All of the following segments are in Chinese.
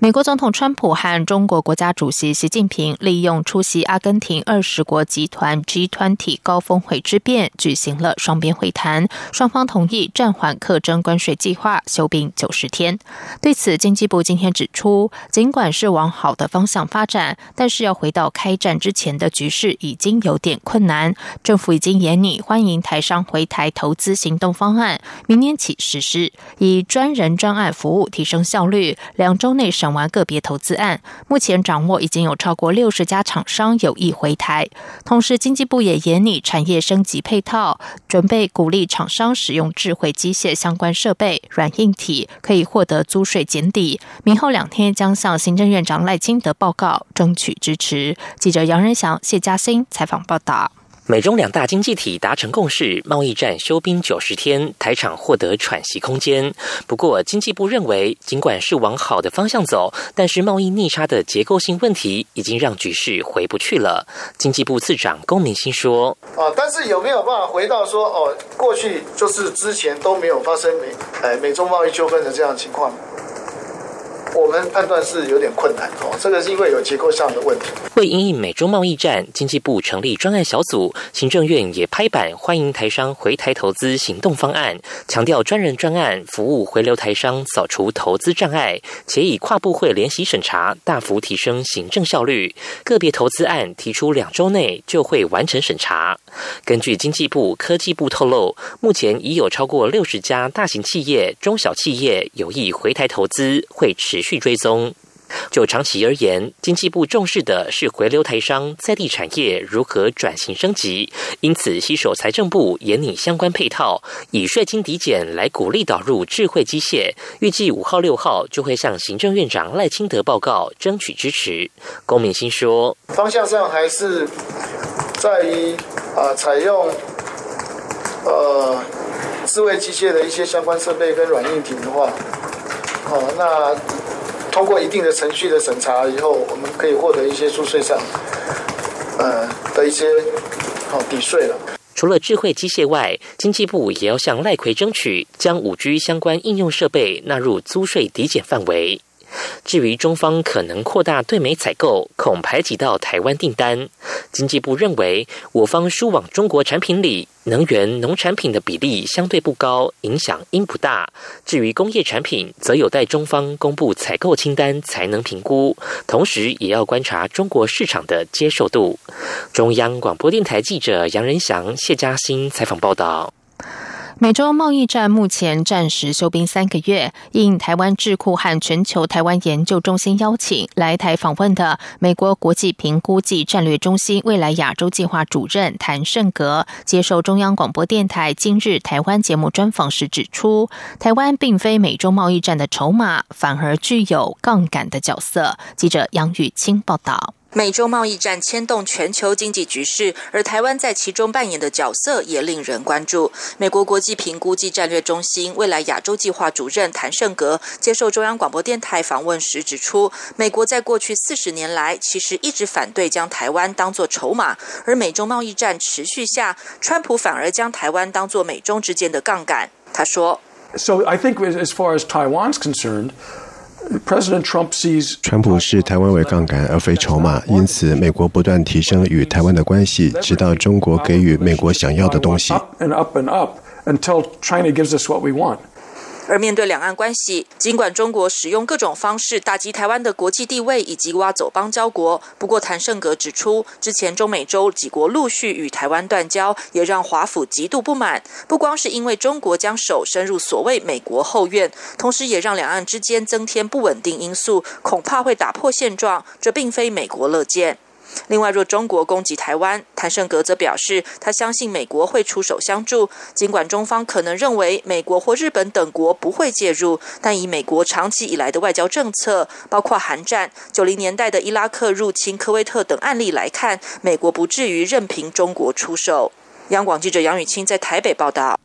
美国总统川普和中国国家主席习近平利用出席阿根廷二十国集团 G20 高峰会之便，举行了双边会谈。双方同意暂缓课征关税计划，休兵九十天。对此，经济部今天指出，尽管是往好的方向发展，但是要回到开战之前的局势已经有点困难。政府已经研拟欢迎台商回台投资行动方案，明年起实施，以专人专案服务提升效率。两周内审。完个别投资案，目前掌握已经有超过六十家厂商有意回台。同时，经济部也研拟产业升级配套，准备鼓励厂商使用智慧机械相关设备、软硬体，可以获得租税减抵。明后两天将向行政院长赖清德报告，争取支持。记者杨仁祥、谢嘉欣采访报道。美中两大经济体达成共识，贸易战休兵九十天，台厂获得喘息空间。不过，经济部认为，尽管是往好的方向走，但是贸易逆差的结构性问题已经让局势回不去了。经济部次长龚明鑫说：“啊，但是有没有办法回到说，哦，过去就是之前都没有发生美，哎，美中贸易纠纷的这样情况？”我们判断是有点困难哦，这个是因为有结构上的问题。为因应美中贸易战，经济部成立专案小组，行政院也拍板欢迎台商回台投资行动方案，强调专人专案服务回流台商，扫除投资障碍，且以跨部会联席审查，大幅提升行政效率。个别投资案提出两周内就会完成审查。根据经济部科技部透露，目前已有超过六十家大型企业、中小企业有意回台投资，会持。持续追踪。就长期而言，经济部重视的是回流台商在地产业如何转型升级，因此携手财政部研拟相关配套，以税金抵减来鼓励导入智慧机械。预计五号、六号就会向行政院长赖清德报告，争取支持。龚敏欣说：“方向上还是在于啊，采用呃智慧机械的一些相关设备跟软硬体的话。”哦，那通过一定的程序的审查以后，我们可以获得一些租税上，呃的一些好抵税了。除了智慧机械外，经济部也要向赖奎争取，将五 G 相关应用设备纳入租税抵减范围。至于中方可能扩大对美采购，恐排挤到台湾订单。经济部认为，我方输往中国产品里，能源、农产品的比例相对不高，影响应不大。至于工业产品，则有待中方公布采购清单才能评估，同时也要观察中国市场的接受度。中央广播电台记者杨仁祥、谢嘉欣采访报道。美洲贸易战目前暂时休兵三个月，应台湾智库和全球台湾研究中心邀请来台访问的美国国际评估暨战略中心未来亚洲计划主任谭胜格接受中央广播电台今日台湾节目专访时指出，台湾并非美洲贸易战的筹码，反而具有杠杆的角色。记者杨雨清报道。美洲贸易战牵动全球经济局势，而台湾在其中扮演的角色也令人关注。美国国际评估及战略中心未来亚洲计划主任谭胜格接受中央广播电台访问时指出，美国在过去四十年来其实一直反对将台湾当作筹码，而美中贸易战持续下，川普反而将台湾当作美中之间的杠杆。他说：“So I think as far as Taiwan's concerned.” 川普视台湾为杠杆而非筹码，因此美国不断提升与台湾的关系，直到中国给予美国想要的东西。而面对两岸关系，尽管中国使用各种方式打击台湾的国际地位以及挖走邦交国，不过谭胜格指出，之前中美洲几国陆续与台湾断交，也让华府极度不满。不光是因为中国将手伸入所谓美国后院，同时也让两岸之间增添不稳定因素，恐怕会打破现状，这并非美国乐见。另外，若中国攻击台湾，谭胜格则表示，他相信美国会出手相助。尽管中方可能认为美国或日本等国不会介入，但以美国长期以来的外交政策，包括韩战、九零年代的伊拉克入侵科威特等案例来看，美国不至于任凭中国出手。央广记者杨雨清在台北报道。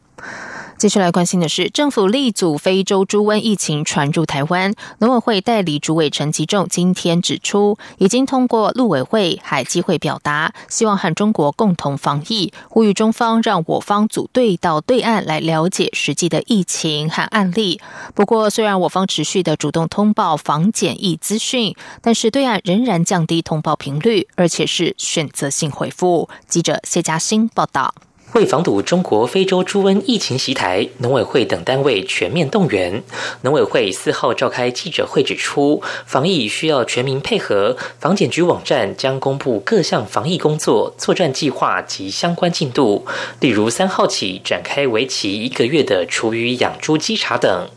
接下来关心的是，政府力阻非洲猪瘟疫情传入台湾。农委会代理主委陈吉仲今天指出，已经通过陆委会、海基会表达，希望和中国共同防疫，呼吁中方让我方组队到对岸来了解实际的疫情和案例。不过，虽然我方持续的主动通报防检疫资讯，但是对岸仍然降低通报频率，而且是选择性回复。记者谢嘉欣报道。为防堵中国非洲猪瘟疫情袭台，农委会等单位全面动员。农委会四号召开记者会指出，防疫需要全民配合，防检局网站将公布各项防疫工作作战计划及相关进度，例如三号起展开为期一个月的厨余养猪稽查等。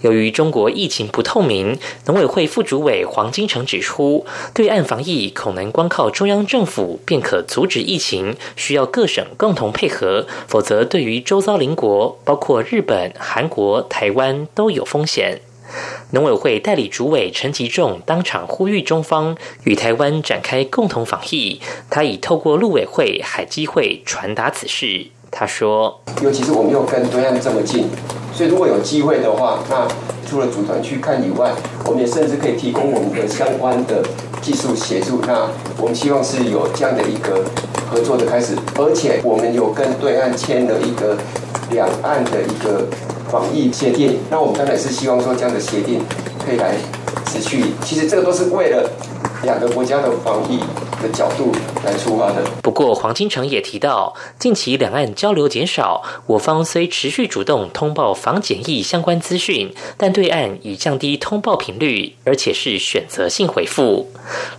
由于中国疫情不透明，农委会副主委黄金城指出，对岸防疫恐能光靠中央政府便可阻止疫情，需要各省共同配合，否则对于周遭邻国，包括日本、韩国、台湾都有风险。农委会代理主委陈吉仲当场呼吁中方与台湾展开共同防疫，他已透过陆委会、海基会传达此事。他说：“尤其是我们又跟对岸这么近。”所以，如果有机会的话，那除了组团去看以外，我们也甚至可以提供我们的相关的技术协助。那我们希望是有这样的一个合作的开始，而且我们有跟对岸签了一个两岸的一个防疫协定。那我们当然是希望说这样的协定可以来持续。其实这个都是为了两个国家的防疫。的角度来出发的。不过，黄金城也提到，近期两岸交流减少，我方虽持续主动通报防检疫相关资讯，但对岸已降低通报频率，而且是选择性回复。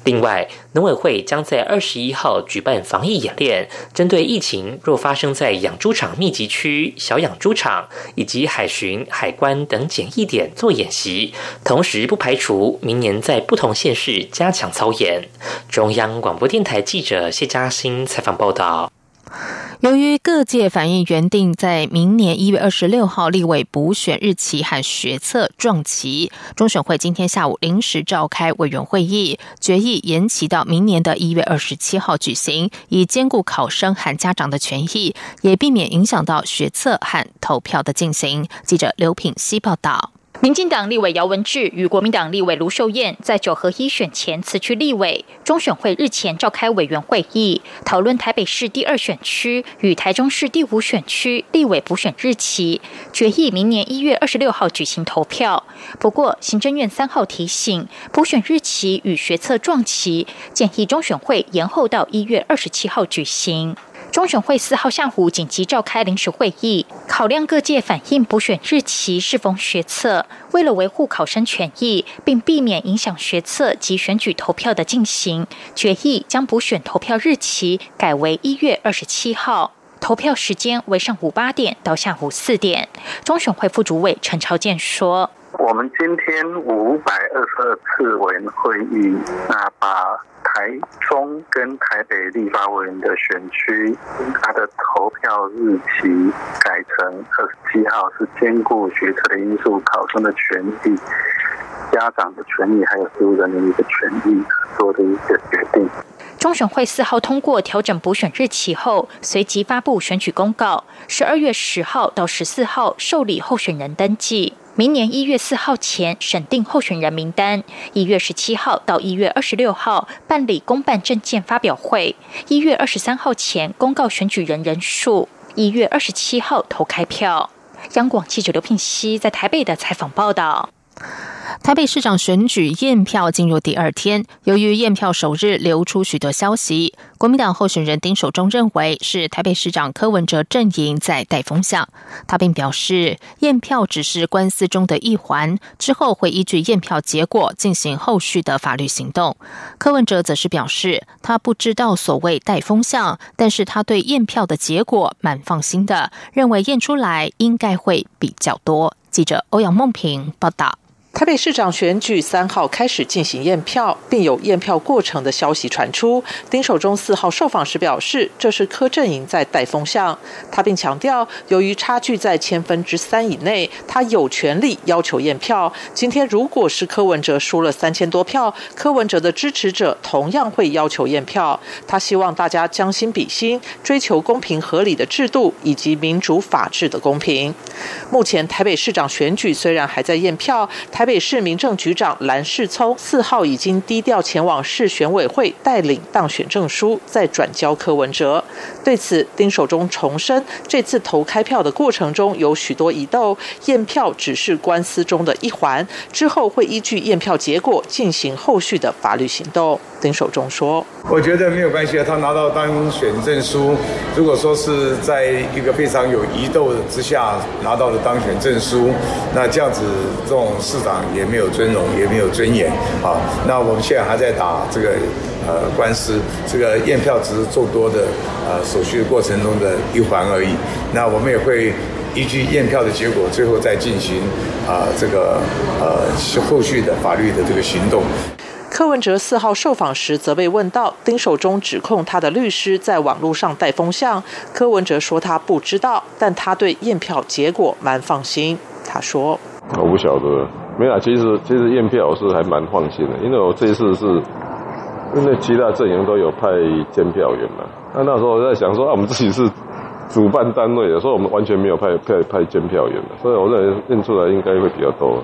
另外，农委会将在二十一号举办防疫演练，针对疫情若发生在养猪场密集区、小养猪场以及海巡、海关等检疫点做演习，同时不排除明年在不同县市加强操演。中央广播电台记者谢嘉欣采访报道。由于各界反映原定在明年一月二十六号立委补选日期和学测撞期，中选会今天下午临时召开委员会议，决议延期到明年的一月二十七号举行，以兼顾考生和家长的权益，也避免影响到学测和投票的进行。记者刘品希报道。民进党立委姚文智与国民党立委卢秀燕在九合一选前辞去立委，中选会日前召开委员会议，讨论台北市第二选区与台中市第五选区立委补选日期，决议明年一月二十六号举行投票。不过，行政院三号提醒，补选日期与学测撞期，建议中选会延后到一月二十七号举行。中选会四号下午紧急召开临时会议，考量各界反映补选日期适逢学测，为了维护考生权益，并避免影响学测及选举投票的进行，决议将补选投票日期改为一月二十七号，投票时间为上午八点到下午四点。中选会副主委陈朝健说：“我们今天五百二十二次委员会议，那把。”台中跟台北立法委员的选区，它的投票日期改成二十七号，是兼顾学测的因素、考生的权益、家长的权益，还有所有人民的权益做的一个决定。中选会四号通过调整补选日期后，随即发布选举公告，十二月十号到十四号受理候选人登记。明年一月四号前审定候选人名单，一月十七号到一月二十六号办理公办证件发表会，一月二十三号前公告选举人人数，一月二十七号投开票。央广记者刘聘熙在台北的采访报道。台北市长选举验票进入第二天，由于验票首日流出许多消息，国民党候选人丁守中认为是台北市长柯文哲阵营在带风向。他并表示，验票只是官司中的一环，之后会依据验票结果进行后续的法律行动。柯文哲则是表示，他不知道所谓带风向，但是他对验票的结果蛮放心的，认为验出来应该会比较多。记者欧阳梦平报道。台北市长选举三号开始进行验票，并有验票过程的消息传出。丁守中四号受访时表示，这是柯阵营在带风向。他并强调，由于差距在千分之三以内，他有权利要求验票。今天如果是柯文哲输了三千多票，柯文哲的支持者同样会要求验票。他希望大家将心比心，追求公平合理的制度以及民主法治的公平。目前台北市长选举虽然还在验票，台。台北市民政局长蓝世聪四号已经低调前往市选委会带领当选证书，再转交柯文哲。对此，丁守中重申，这次投开票的过程中有许多疑窦，验票只是官司中的一环，之后会依据验票结果进行后续的法律行动。丁守中说：“我觉得没有关系啊，他拿到当选证书，如果说是在一个非常有疑窦之下拿到的当选证书，那这样子这种市长。”也没有尊荣，也没有尊严啊！那我们现在还在打这个呃官司，这个验票只是众多的呃手续过程中的一环而已。那我们也会依据验票的结果，最后再进行啊这个呃后续的法律的这个行动。柯文哲四号受访时，则被问到丁守中指控他的律师在网络上带风向，柯文哲说他不知道，但他对验票结果蛮放心。他说：“我不晓得。”没有，其实其实验票我是还蛮放心的，因为我这次是，因为其他阵营都有派监票员嘛。那那时候我在想说，啊，我们自己是主办单位的，所以我们完全没有派派派监票员的，所以我认为验出来应该会比较多。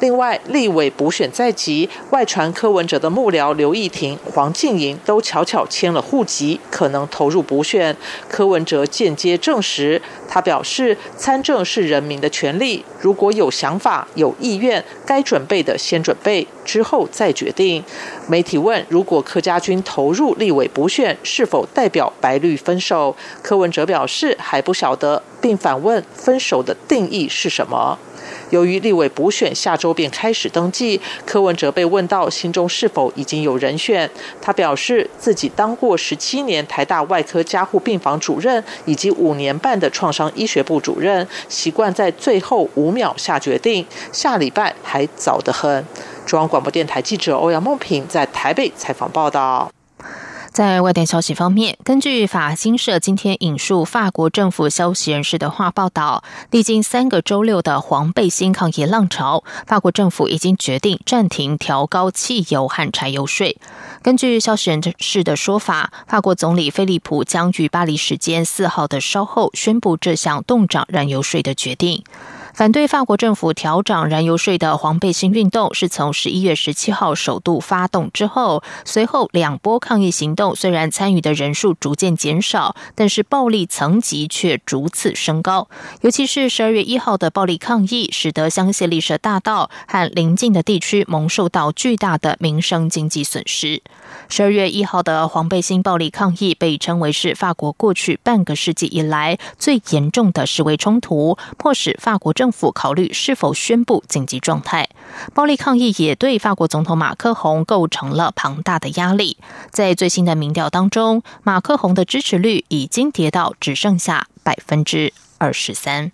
另外，立委补选在即，外传柯文哲的幕僚刘义婷、黄静莹都悄悄签了户籍，可能投入补选。柯文哲间接证实，他表示参政是人民的权利，如果有想法、有意愿，该准备的先准备，之后再决定。媒体问，如果柯家军投入立委补选，是否代表白绿分手？柯文哲表示还不晓得，并反问分手的定义是什么。由于立委补选下周便开始登记，柯文哲被问到心中是否已经有人选，他表示自己当过十七年台大外科加护病房主任，以及五年半的创伤医学部主任，习惯在最后五秒下决定，下礼拜还早得很。中央广播电台记者欧阳梦平在台北采访报道。在外电消息方面，根据法新社今天引述法国政府消息人士的话报道，历经三个周六的黄背心抗议浪潮，法国政府已经决定暂停调高汽油和柴油税。根据消息人士的说法，法国总理菲利普将于巴黎时间四号的稍后宣布这项动涨燃油税的决定。反对法国政府调涨燃油税的黄背心运动是从十一月十七号首度发动之后，随后两波抗议行动虽然参与的人数逐渐减少，但是暴力层级却逐次升高。尤其是十二月一号的暴力抗议，使得香榭丽舍大道和邻近的地区蒙受到巨大的民生经济损失。十二月一号的黄背心暴力抗议被称为是法国过去半个世纪以来最严重的示威冲突，迫使法国政府考虑是否宣布紧急状态。暴力抗议也对法国总统马克宏构成了庞大的压力。在最新的民调当中，马克宏的支持率已经跌到只剩下百分之二十三。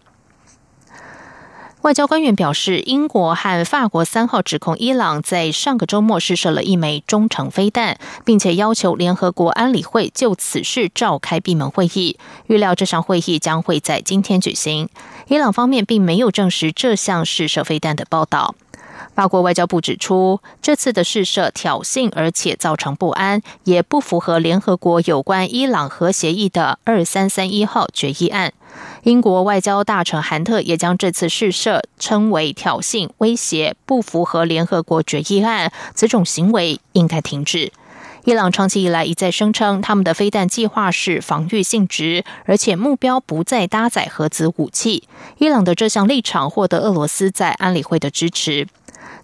外交官员表示，英国和法国三号指控伊朗在上个周末试射了一枚中程飞弹，并且要求联合国安理会就此事召开闭门会议。预料这场会议将会在今天举行。伊朗方面并没有证实这项试射飞弹的报道。法国外交部指出，这次的试射挑衅，而且造成不安，也不符合联合国有关伊朗核协议的二三三一号决议案。英国外交大臣韩特也将这次试射称为挑衅、威胁，不符合联合国决议案，此种行为应该停止。伊朗长期以来一再声称，他们的飞弹计划是防御性质，而且目标不再搭载核子武器。伊朗的这项立场获得俄罗斯在安理会的支持。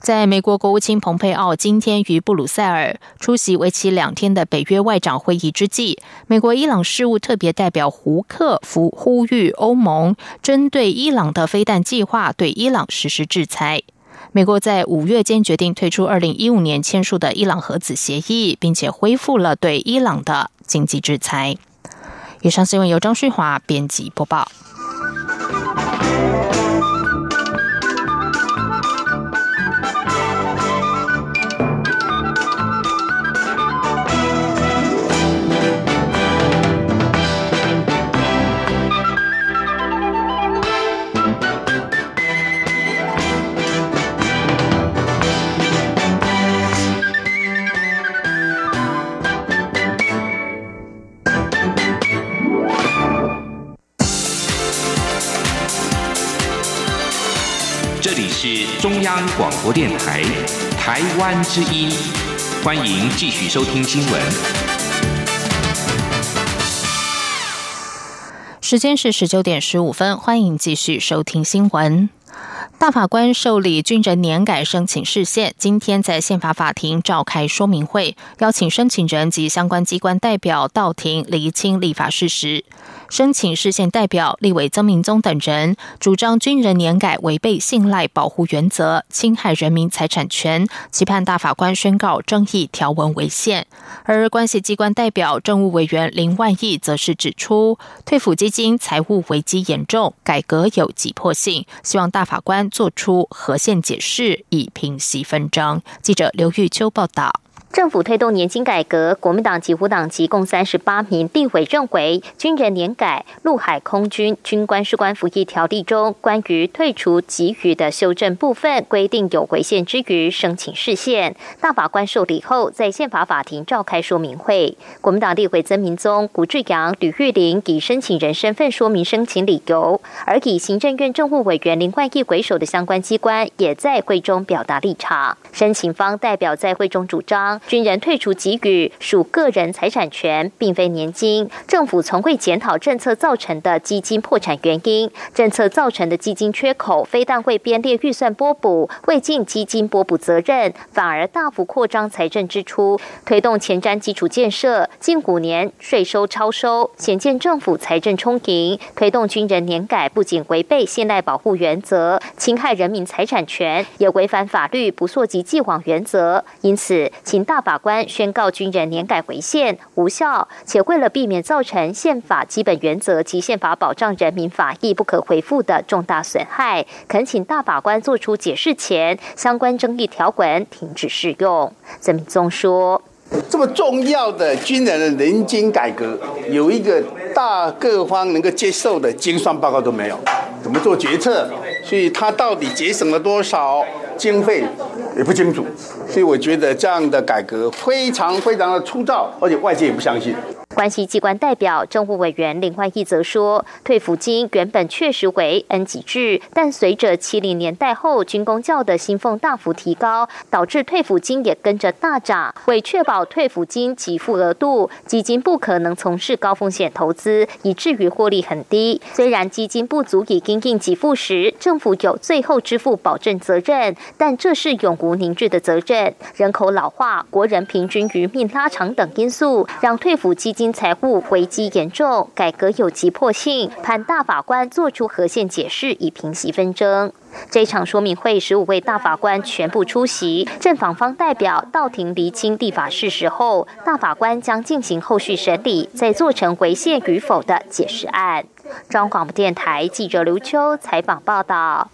在美国国务卿蓬佩奥今天于布鲁塞尔出席为期两天的北约外长会议之际，美国伊朗事务特别代表胡克夫呼吁欧盟针对伊朗的飞弹计划对伊朗实施制裁。美国在五月间决定退出二零一五年签署的伊朗核子协议，并且恢复了对伊朗的经济制裁。以上新闻由张旭华编辑播报。是中央广播电台台湾之音，欢迎继续收听新闻。时间是十九点十五分，欢迎继续收听新闻。大法官受理军人年改申请事宪，今天在宪法法庭召开说明会，邀请申请人及相关机关代表到庭厘清立法事实。申请事宪代表立委曾明宗等人主张军人年改违背信赖保护原则，侵害人民财产权，期盼大法官宣告争议条文违宪。而关系机关代表政务委员林万亿则是指出，退抚基金财务危机严重，改革有急迫性，希望大法官做出和宪解释，以平息纷争。记者刘玉秋报道。政府推动年金改革，国民党及无党籍共三十八名立委认为，军人年改陆海空军军官士官服役条例中关于退出给予的修正部分规定有违宪之余，申请释宪。大法官受理后，在宪法法庭召开说明会。国民党立委曾明宗、谷志阳、吕玉玲以申请人身份说明申请理由，而以行政院政务委员林冠毅为首的相关机关也在会中表达立场。申请方代表在会中主张。军人退出给予属个人财产权，并非年金。政府从未检讨政策造成的基金破产原因，政策造成的基金缺口，非但未编列预算拨补，未尽基金拨补责任，反而大幅扩张财政支出，推动前瞻基础建设。近五年税收超收，显见政府财政充盈。推动军人年改，不仅违背现代保护原则，侵害人民财产权，也违反法律不溯及既往原则。因此，请。大法官宣告军人年改回宪无效，且为了避免造成宪法基本原则及宪法保障人民法益不可回复的重大损害，恳请大法官作出解释前，相关争议条文停止适用。曾明宗说：“这么重要的军人的年金改革，有一个大各方能够接受的精算报告都没有，怎么做决策？所以他到底节省了多少经费？”也不清楚，所以我觉得这样的改革非常非常的粗糙，而且外界也不相信。关系机关代表政务委员林焕义则说，退抚金原本确实为 N 级制，但随着七零年代后军工教的薪俸大幅提高，导致退抚金也跟着大涨。为确保退抚金给付额度，基金不可能从事高风险投资，以至于获利很低。虽然基金不足以应应给付时，政府有最后支付保证责任，但这是永无宁日的责任。人口老化、国人平均余命拉长等因素，让退抚基金。财务危机严重，改革有急迫性，盼大法官做出和宪解释，以平息纷争。这场说明会，十五位大法官全部出席，正访方代表到庭厘清地法事实后，大法官将进行后续审理，再做成违宪与否的解释案。中央广播电台记者刘秋采访报道。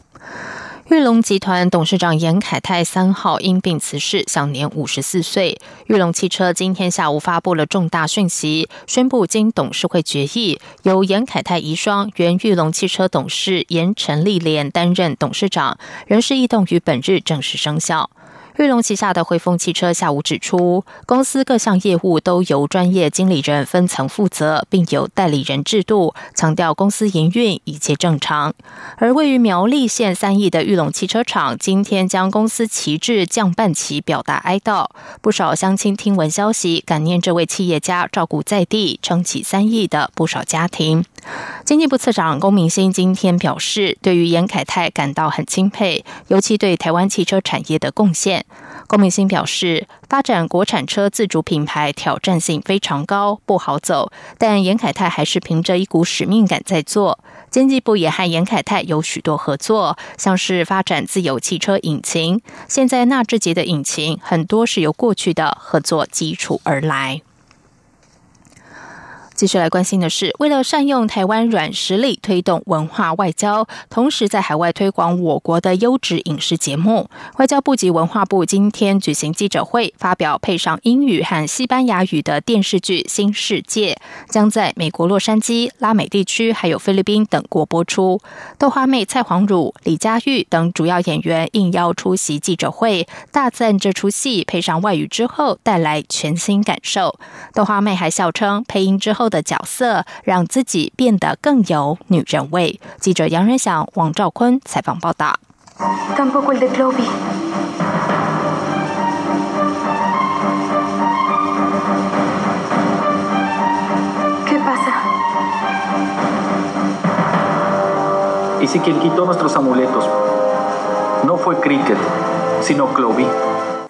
玉龙集团董事长严凯泰三号因病辞世，享年五十四岁。玉龙汽车今天下午发布了重大讯息，宣布经董事会决议，由严凯泰遗孀、原玉龙汽车董事严陈丽莲担任董事长，人事异动于本日正式生效。玉龙旗下的汇丰汽车下午指出，公司各项业务都由专业经理人分层负责，并有代理人制度，强调公司营运一切正常。而位于苗栗县三义的玉龙汽车厂，今天将公司旗帜降半旗，表达哀悼。不少乡亲听闻消息，感念这位企业家照顾在地、撑起三义的不少家庭。经济部次长龚明鑫今天表示，对于严凯泰感到很钦佩，尤其对台湾汽车产业的贡献。龚明鑫表示，发展国产车自主品牌挑战性非常高，不好走，但严凯泰还是凭着一股使命感在做。经济部也和严凯泰有许多合作，像是发展自有汽车引擎，现在纳智捷的引擎很多是由过去的合作基础而来。继续来关心的是，为了善用台湾软实力推动文化外交，同时在海外推广我国的优质影视节目，外交部及文化部今天举行记者会，发表配上英语和西班牙语的电视剧《新世界》，将在美国洛杉矶、拉美地区还有菲律宾等国播出。豆花妹蔡黄汝、李佳玉等主要演员应邀出席记者会，大赞这出戏配上外语之后带来全新感受。豆花妹还笑称，配音之后。的角色让自己变得更有女人味。记者杨仁祥、王兆坤采访报道。¿Qué pasa? Y si quien quitó nuestros amuletos no fue Cricket, sino Clovy.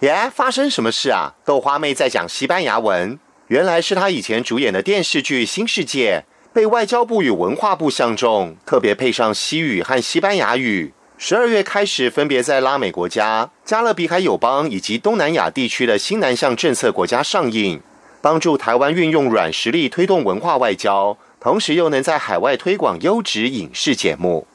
耶，发生什么事啊？豆花妹在讲西班牙文，原来是他以前主演的电视剧《新世界》被外交部与文化部相中，特别配上西语和西班牙语。十二月开始，分别在拉美国家、加勒比海友邦以及东南亚地区的新南向政策国家上映，帮助台湾运用软实力推动文化外交，同时又能在海外推广优质影视节目。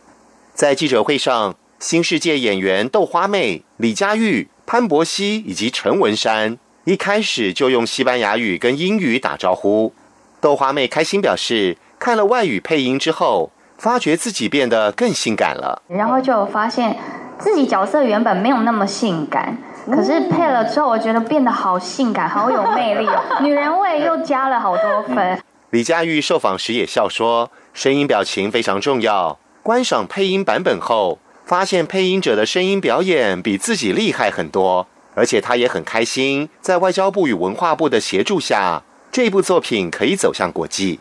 在记者会上，新世界演员豆花妹、李佳玉。潘博熙以及陈文山一开始就用西班牙语跟英语打招呼。豆花妹开心表示，看了外语配音之后，发觉自己变得更性感了。然后就发现自己角色原本没有那么性感，可是配了之后，我觉得变得好性感，好有魅力，女人味又加了好多分。李佳玉受访时也笑说，声音表情非常重要。观赏配音版本后。发现配音者的声音表演比自己厉害很多，而且他也很开心，在外交部与文化部的协助下，这部作品可以走向国际。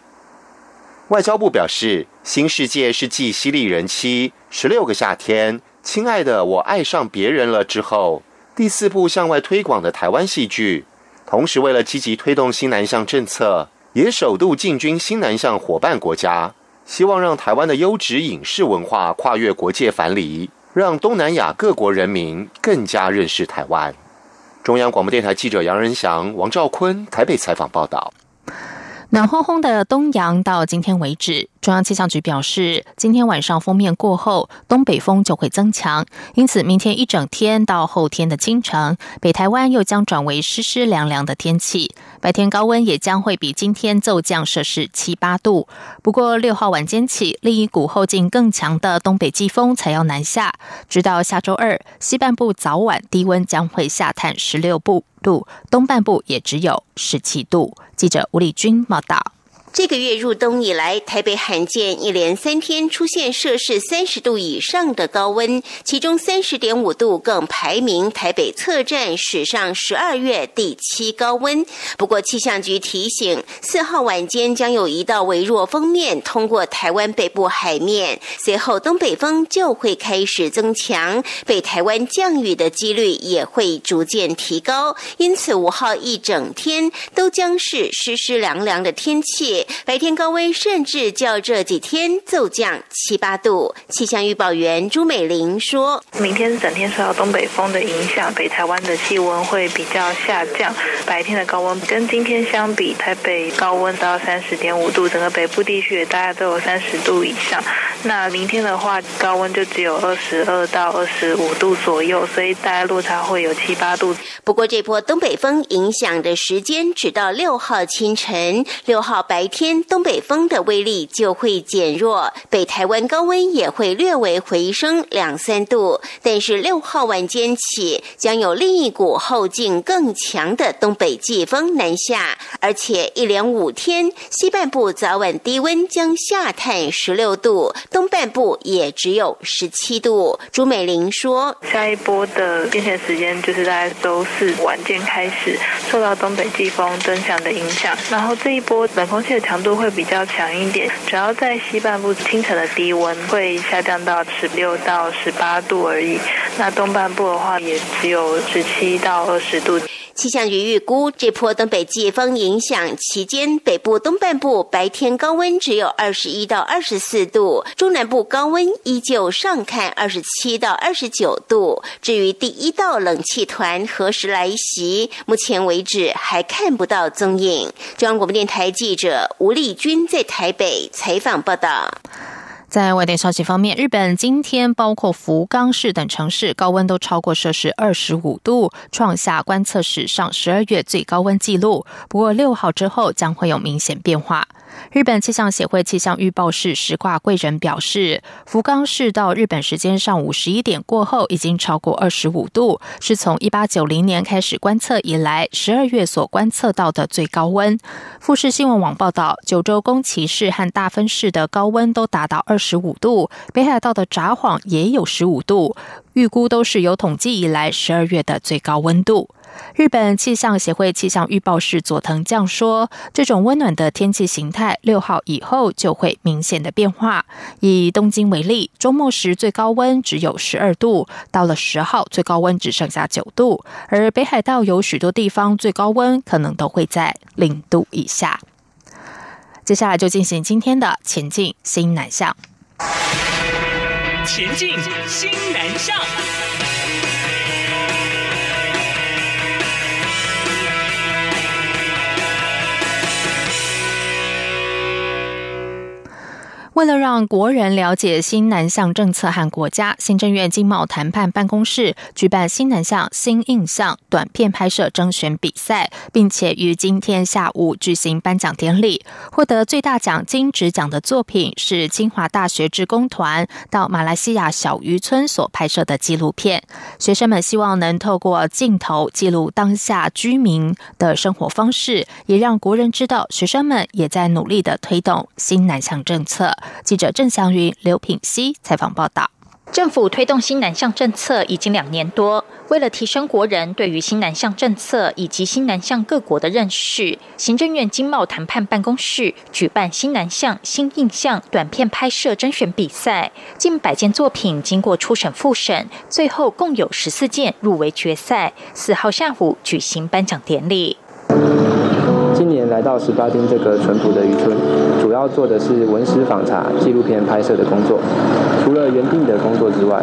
外交部表示，《新世界》是继《犀利人妻》《十六个夏天》《亲爱的我爱上别人了》之后，第四部向外推广的台湾戏剧。同时，为了积极推动新南向政策，也首度进军新南向伙伴国家。希望让台湾的优质影视文化跨越国界藩篱，让东南亚各国人民更加认识台湾。中央广播电台记者杨仁祥、王兆坤台北采访报道。暖烘烘的东阳到今天为止，中央气象局表示，今天晚上封面过后，东北风就会增强，因此明天一整天到后天的清晨，北台湾又将转为湿湿凉凉的天气，白天高温也将会比今天骤降摄氏七八度。不过六号晚间起，另一股后劲更强的东北季风才要南下，直到下周二，西半部早晚低温将会下探十六度。度东半部也只有十七度。记者吴丽君报道。这个月入冬以来，台北罕见一连三天出现摄氏三十度以上的高温，其中三十点五度更排名台北测站史上十二月第七高温。不过气象局提醒，四号晚间将有一道微弱锋面通过台湾北部海面，随后东北风就会开始增强，北台湾降雨的几率也会逐渐提高。因此五号一整天都将是湿湿凉凉的天气。白天高温甚至较这几天骤降七八度。气象预报员朱美玲说：“明天整天受到东北风的影响，北台湾的气温会比较下降。白天的高温跟今天相比，台北高温到三十点五度，整个北部地区也大概都有三十度以上。那明天的话，高温就只有二十二到二十五度左右，所以大概落差会有七八度。不过这波东北风影响的时间只到六号清晨，六号白。”天东北风的威力就会减弱，北台湾高温也会略微回升两三度。但是六号晚间起，将有另一股后劲更强的东北季风南下，而且一连五天，西半部早晚低温将下探十六度，东半部也只有十七度。朱美玲说：“下一波的变天时间就是在周四晚间开始，受到东北季风增强的影响，然后这一波冷空气。”强度会比较强一点，主要在西半部清晨的低温会下降到十六到十八度而已，那东半部的话也只有十七到二十度。气象局预估，这波东北季风影响期间，北部东半部白天高温只有二十一到二十四度，中南部高温依旧上看二十七到二十九度。至于第一道冷气团何时来袭，目前为止还看不到踪影。中央广播电台记者吴丽君在台北采访报道。在外电消息方面，日本今天包括福冈市等城市高温都超过摄氏二十五度，创下观测史上十二月最高温纪录。不过六号之后将会有明显变化。日本气象协会气象预报室石挂贵人表示，福冈市到日本时间上午十一点过后，已经超过二十五度，是从一八九零年开始观测以来十二月所观测到的最高温。富士新闻网报道，九州宫崎市和大分市的高温都达到二。十五度，北海道的札幌也有十五度，预估都是有统计以来十二月的最高温度。日本气象协会气象预报士佐藤将说：“这种温暖的天气形态，六号以后就会明显的变化。以东京为例，周末时最高温只有十二度，到了十号最高温只剩下九度，而北海道有许多地方最高温可能都会在零度以下。”接下来就进行今天的前进新南向。前进新南向。为了让国人了解新南向政策和国家，行政院经贸谈判办公室举办新南向新印象短片拍摄征选比赛，并且于今天下午举行颁奖典礼。获得最大奖金质奖的作品是清华大学职工团到马来西亚小渔村所拍摄的纪录片。学生们希望能透过镜头记录当下居民的生活方式，也让国人知道学生们也在努力的推动新南向政策。记者郑祥云、刘品熙采访报道。政府推动新南向政策已经两年多，为了提升国人对于新南向政策以及新南向各国的认识，行政院经贸谈判办公室举办新南向新印象短片拍摄甄选比赛，近百件作品经过初审复审，最后共有十四件入围决赛。四号下午举行颁奖典礼。今年来到十八丁这个淳朴的渔村，主要做的是文史访查、纪录片拍摄的工作。除了原定的工作之外，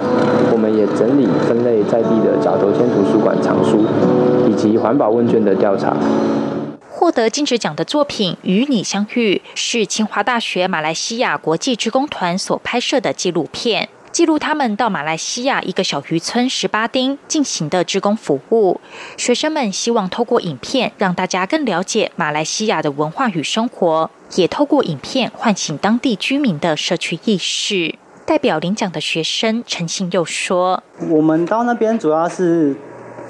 我们也整理分类在地的角头间图书馆藏书，以及环保问卷的调查。获得金质奖的作品《与你相遇》是清华大学马来西亚国际职工团所拍摄的纪录片。记录他们到马来西亚一个小渔村十八丁进行的职工服务。学生们希望透过影片让大家更了解马来西亚的文化与生活，也透过影片唤醒当地居民的社区意识。代表领奖的学生陈信又说：“我们到那边主要是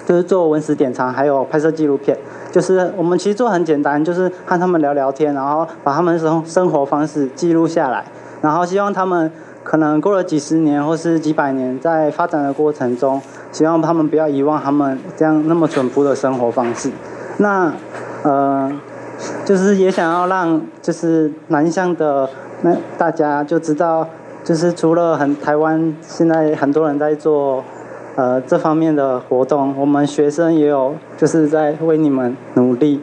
就是做文史典藏，还有拍摄纪录片。就是我们其实做很简单，就是和他们聊聊天，然后把他们生生活方式记录下来，然后希望他们。”可能过了几十年或是几百年，在发展的过程中，希望他们不要遗忘他们这样那么淳朴的生活方式。那，呃，就是也想要让就是南向的那大家就知道，就是除了很台湾现在很多人在做，呃这方面的活动，我们学生也有就是在为你们努力。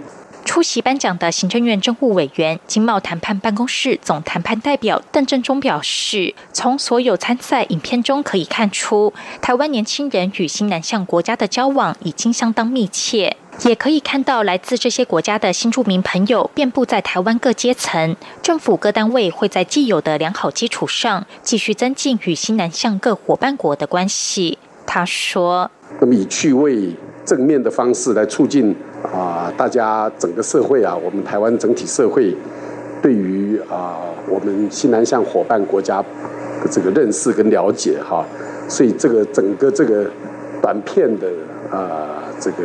出席颁奖的行政院政务委员、经贸谈判办公室总谈判代表邓正中表示，从所有参赛影片中可以看出，台湾年轻人与新南向国家的交往已经相当密切，也可以看到来自这些国家的新住民朋友遍布在台湾各阶层。政府各单位会在既有的良好基础上，继续增进与新南向各伙伴国的关系。他说：“那么以趣味正面的方式来促进。”啊，大家整个社会啊，我们台湾整体社会对于啊我们西南向伙伴国家的这个认识跟了解哈，所以这个整个这个短片的啊这个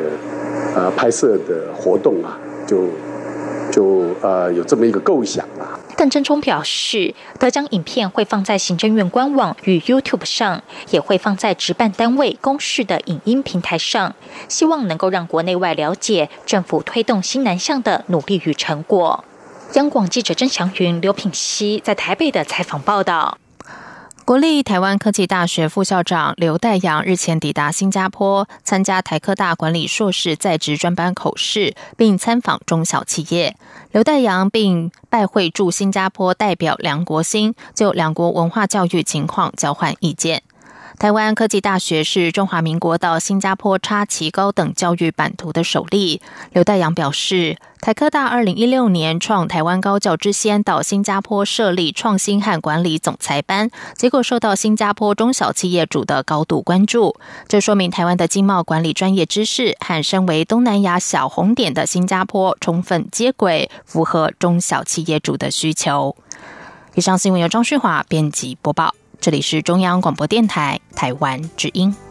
呃拍摄的活动啊，就就呃有这么一个构想啊。邓振中表示，得奖影片会放在行政院官网与 YouTube 上，也会放在直办单位公示的影音平台上，希望能够让国内外了解政府推动新南向的努力与成果。央广记者曾祥云、刘品熙在台北的采访报道。国立台湾科技大学副校长刘代阳日前抵达新加坡，参加台科大管理硕士在职专班口试，并参访中小企业。刘代阳并拜会驻新加坡代表梁国兴，就两国文化教育情况交换意见。台湾科技大学是中华民国到新加坡插旗高等教育版图的首例。刘代阳表示，台科大二零一六年创台湾高教之先，到新加坡设立创新和管理总裁班，结果受到新加坡中小企业主的高度关注。这说明台湾的经贸管理专业知识和身为东南亚小红点的新加坡充分接轨，符合中小企业主的需求。以上新闻由张旭华编辑播报。这里是中央广播电台台湾之音。